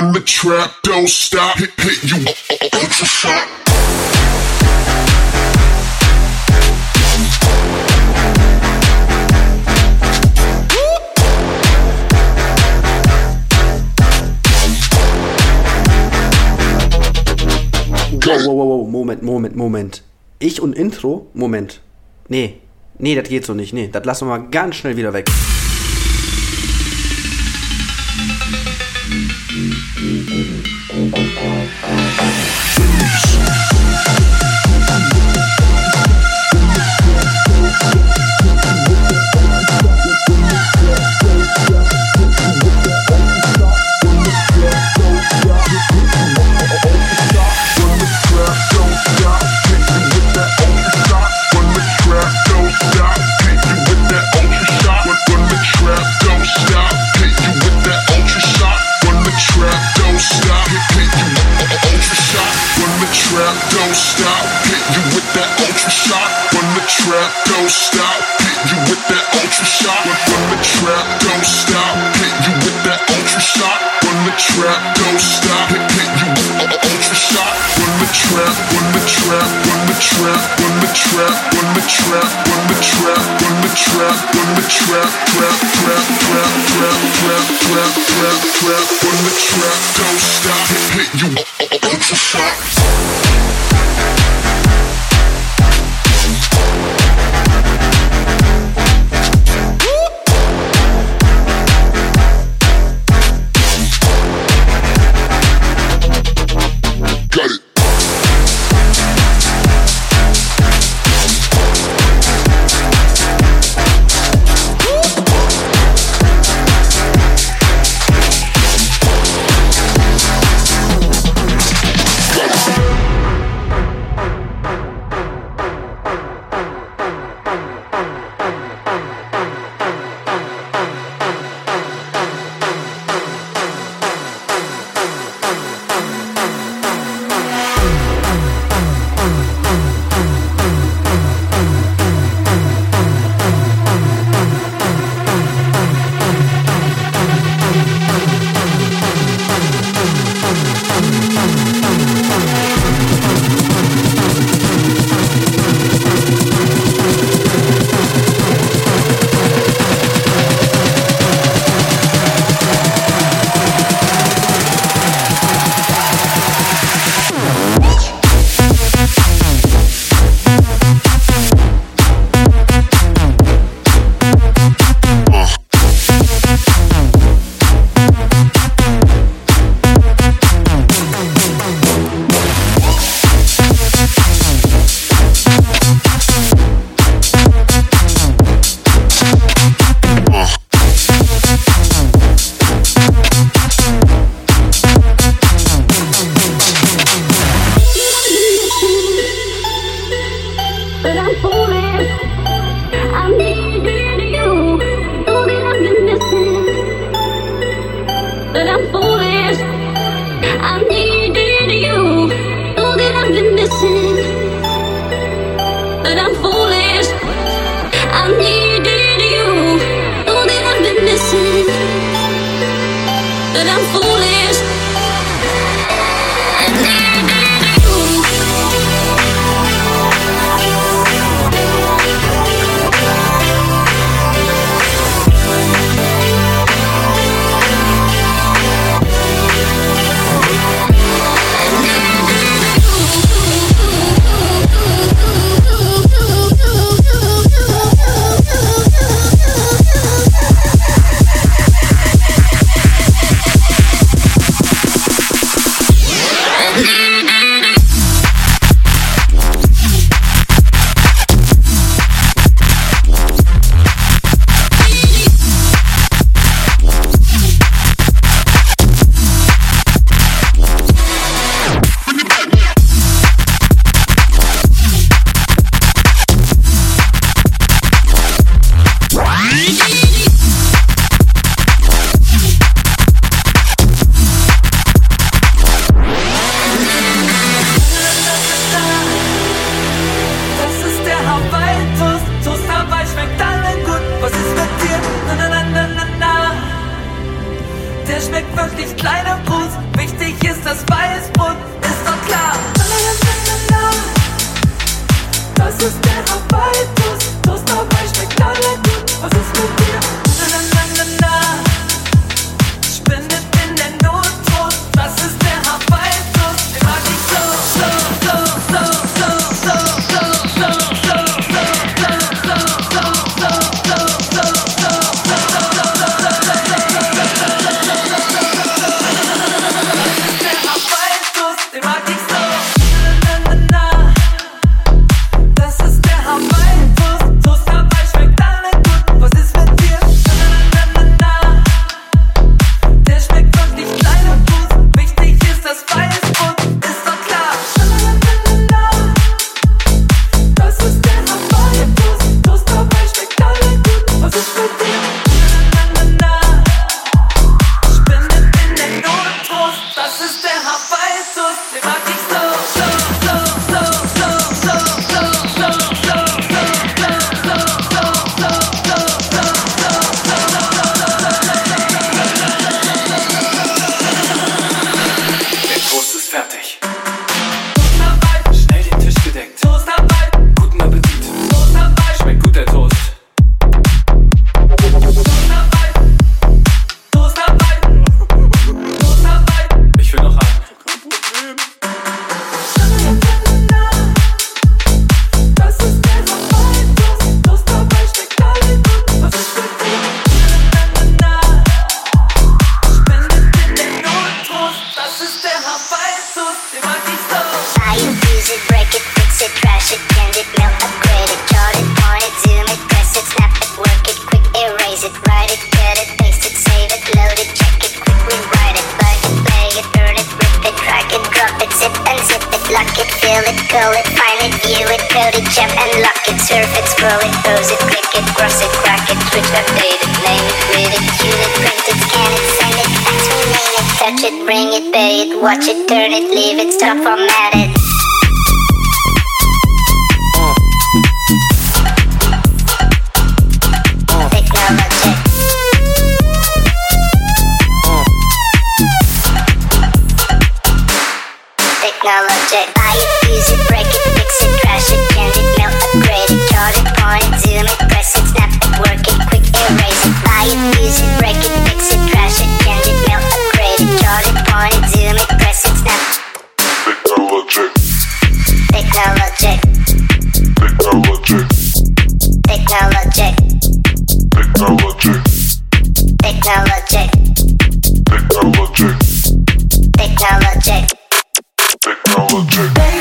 when the trap don't stop. Hit, hit you ultra shot. Wow, wow, wow, Moment, Moment, Moment. Ich und Intro? Moment. Nee, nee, das geht so nicht. Nee, das lassen wir mal ganz schnell wieder weg. Don't stop, hit you with that ultra shot. When the trap don't stop, you with that ultra shot. When the trap don't stop, hit you with that ultra shot. When the trap don't stop, you with a ultra shot. When the trap, when the trap, when the trap, when the trap, when the trap, when the trap, when the trap, trap, trap, trap, trap, trap, trap, trap, trap, trap. When the trap don't stop, hit, hit you ultra shot. technology. Buy it, use it, break it, fix it, trash it, bend it, melt, upgrade it, chart it, point it, zoom it, press it, snap it, work it, quick erase it. Buy it, use it, break it, fix it, trash it, bend it, melt, upgrade it, chart it, point it, zoom it, press it, snap. Technology. Technology. Technology. Technology. Technology. Technology. Technology. Technology technology.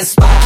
The spot,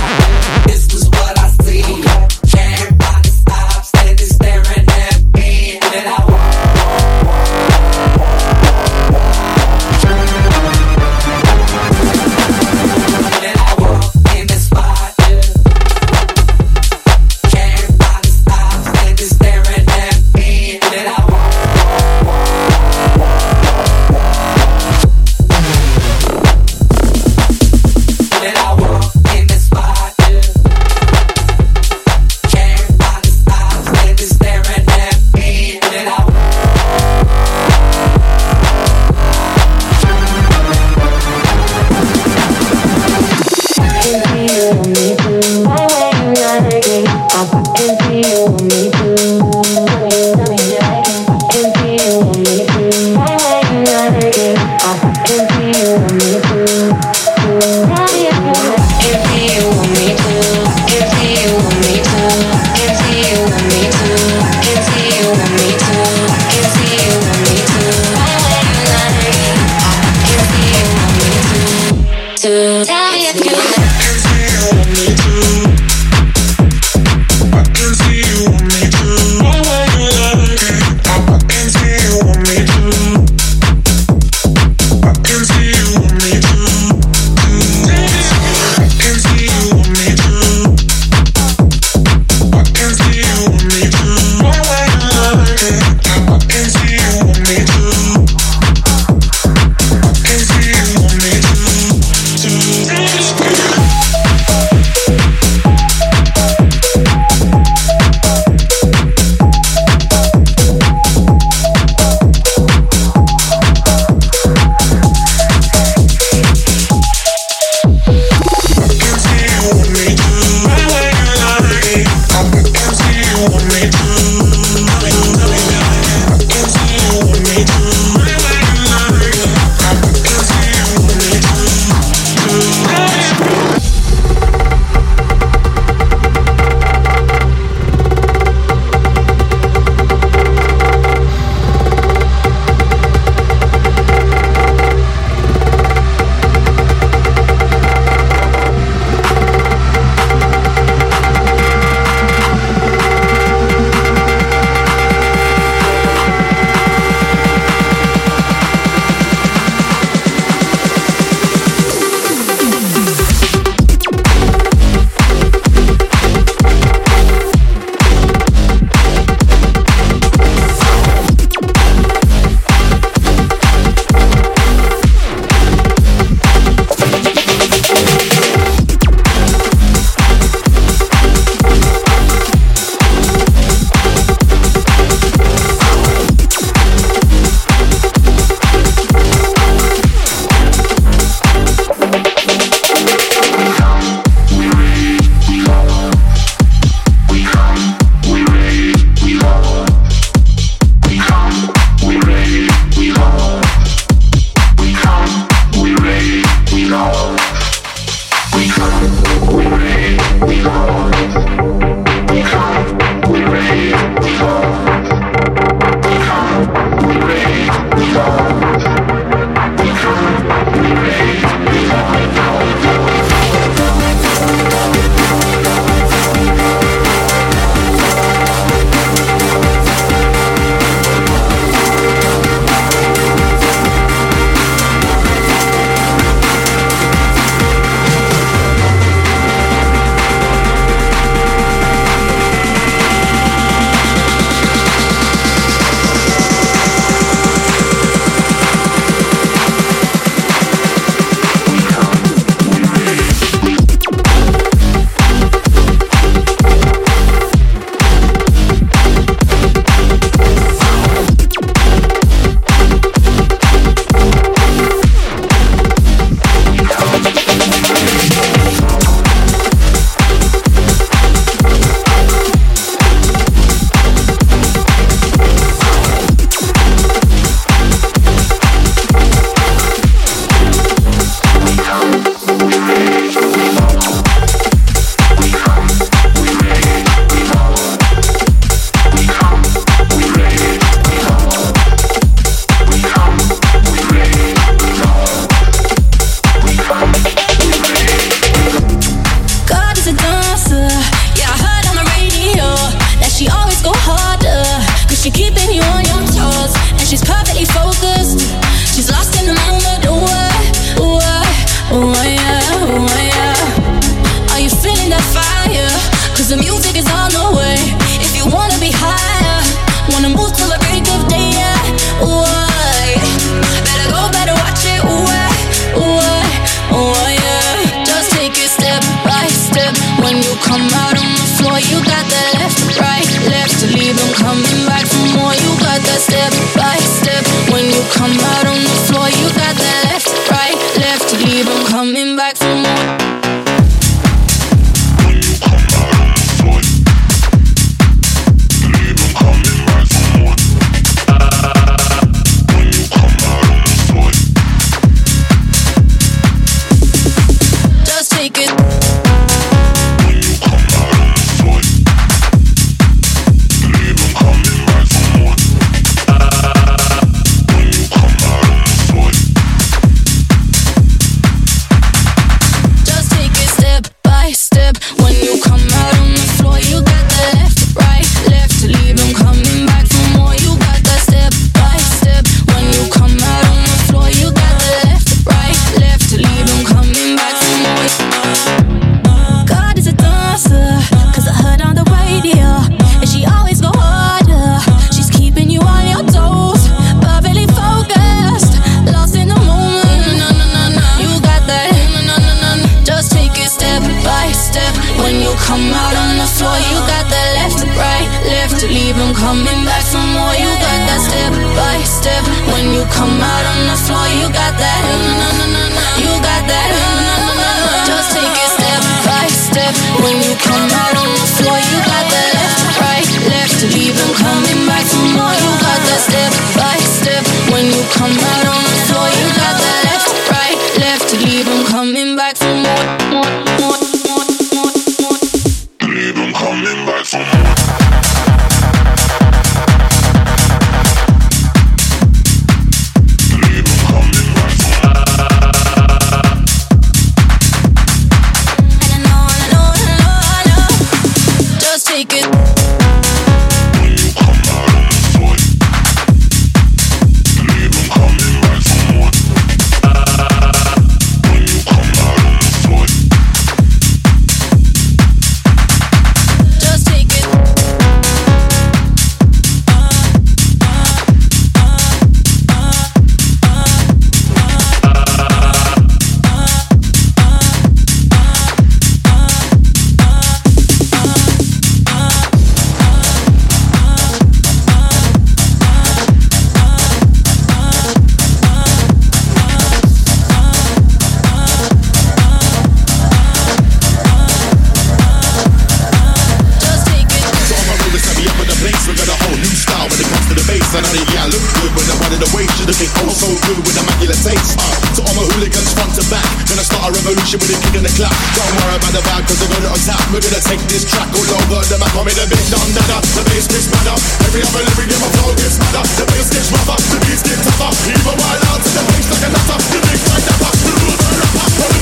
track all over the a big dun dada. The bass gets madder. Every other lyric in my flow gets madder. The bass gets rougher. The beats get tougher. Even while out the bass like a nutter. The big that pop. The rules are rapper. Boy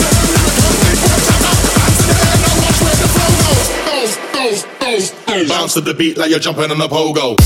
chatter. Hands in the air. Now watch where the flow goes. Goes, goes, goes, goes. Bounce to the beat like you're jumping on a pogo.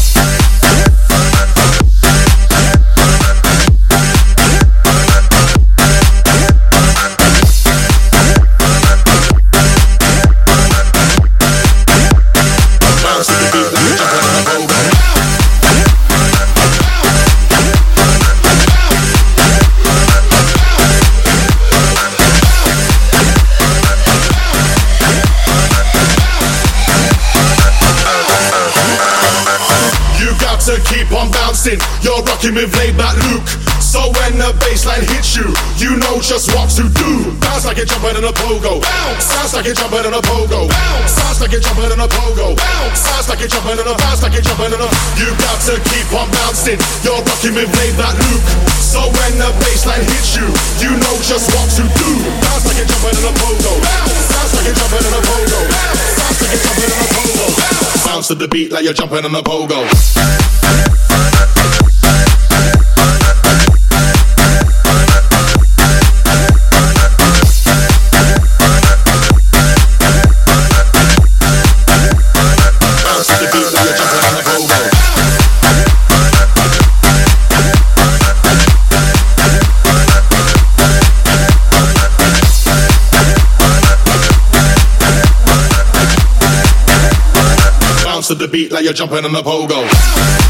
On bouncing. You're rocking with laid back Luke. So when the bassline hits you, you know just what to do. Bounce like you're jumping on a pogo. Bounce. Sounds like you're jumping on a pogo. Bounce. Sounds like you're jumping a pogo. Bounce. Sounds like you're jumping on a bounce like you're jumping on a. You got to keep on bouncing. You're rocking with laid back Luke. So when the bassline hits you, you know just what to do. Bounce like you're jumping on a pogo. Bounce. Sounds like you're jumping on a pogo. Bounce. Sounds like you're jumping on a pogo. Bounce. Bounce to the beat like you're jumping on a pogo. The beat like you're jumping on a pogo.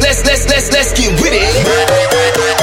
Let's let's let's let's get with it.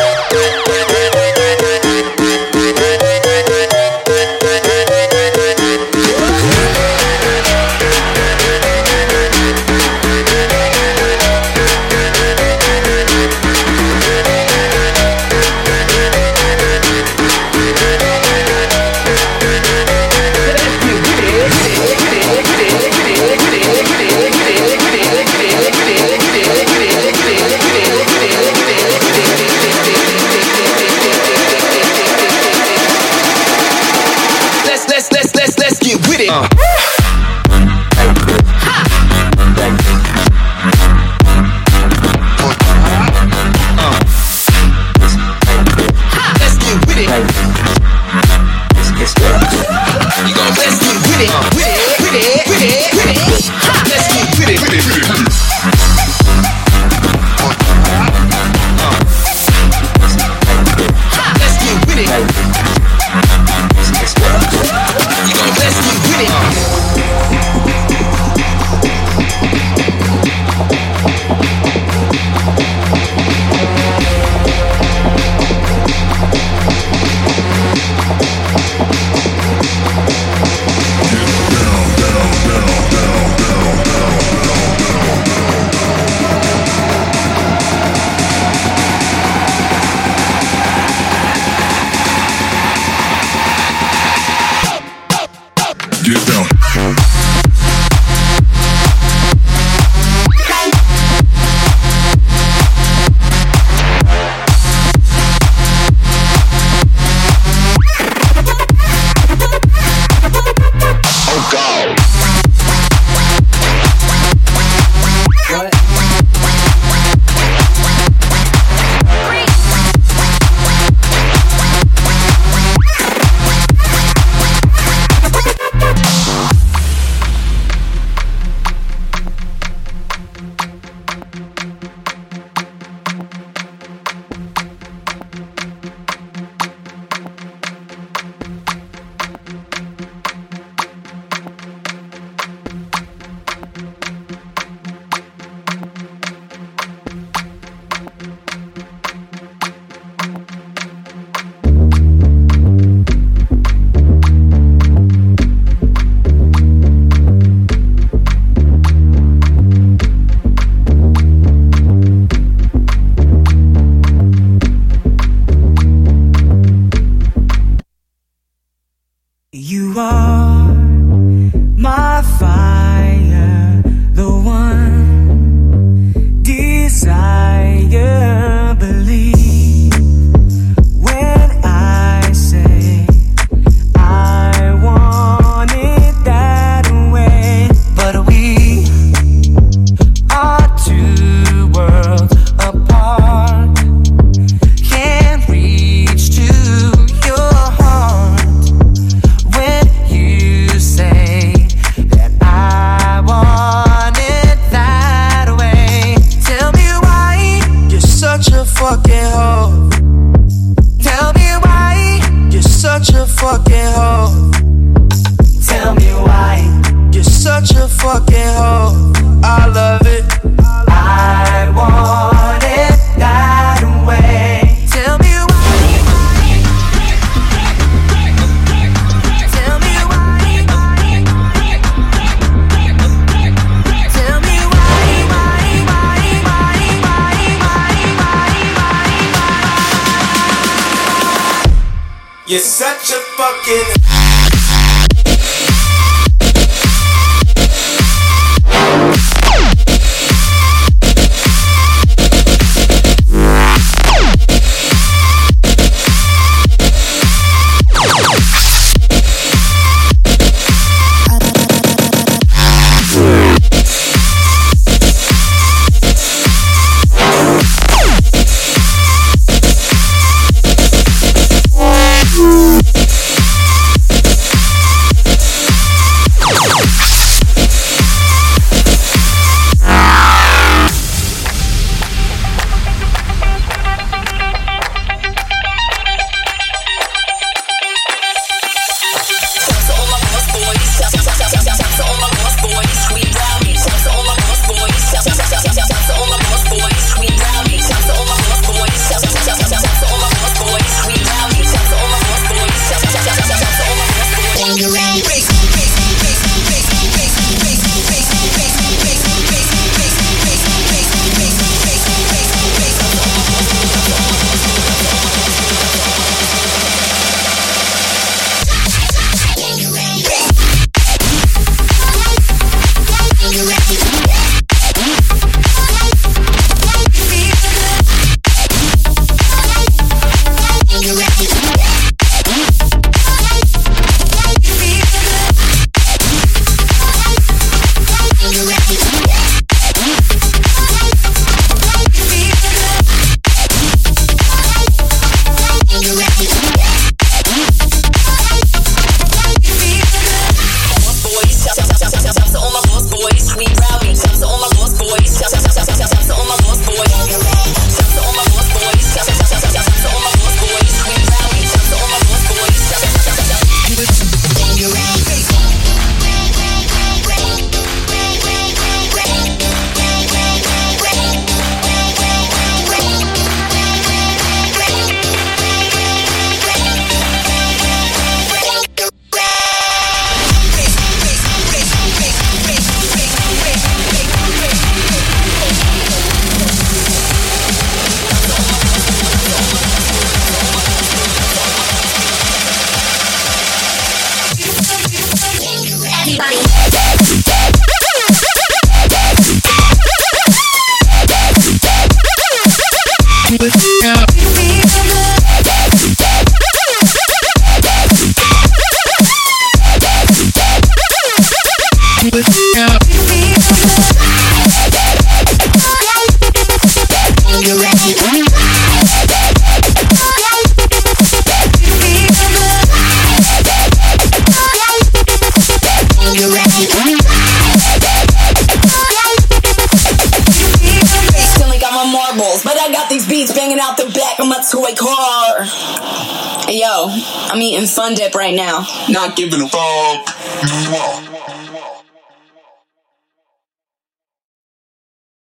Fun Dip right now. Not giving a fuck.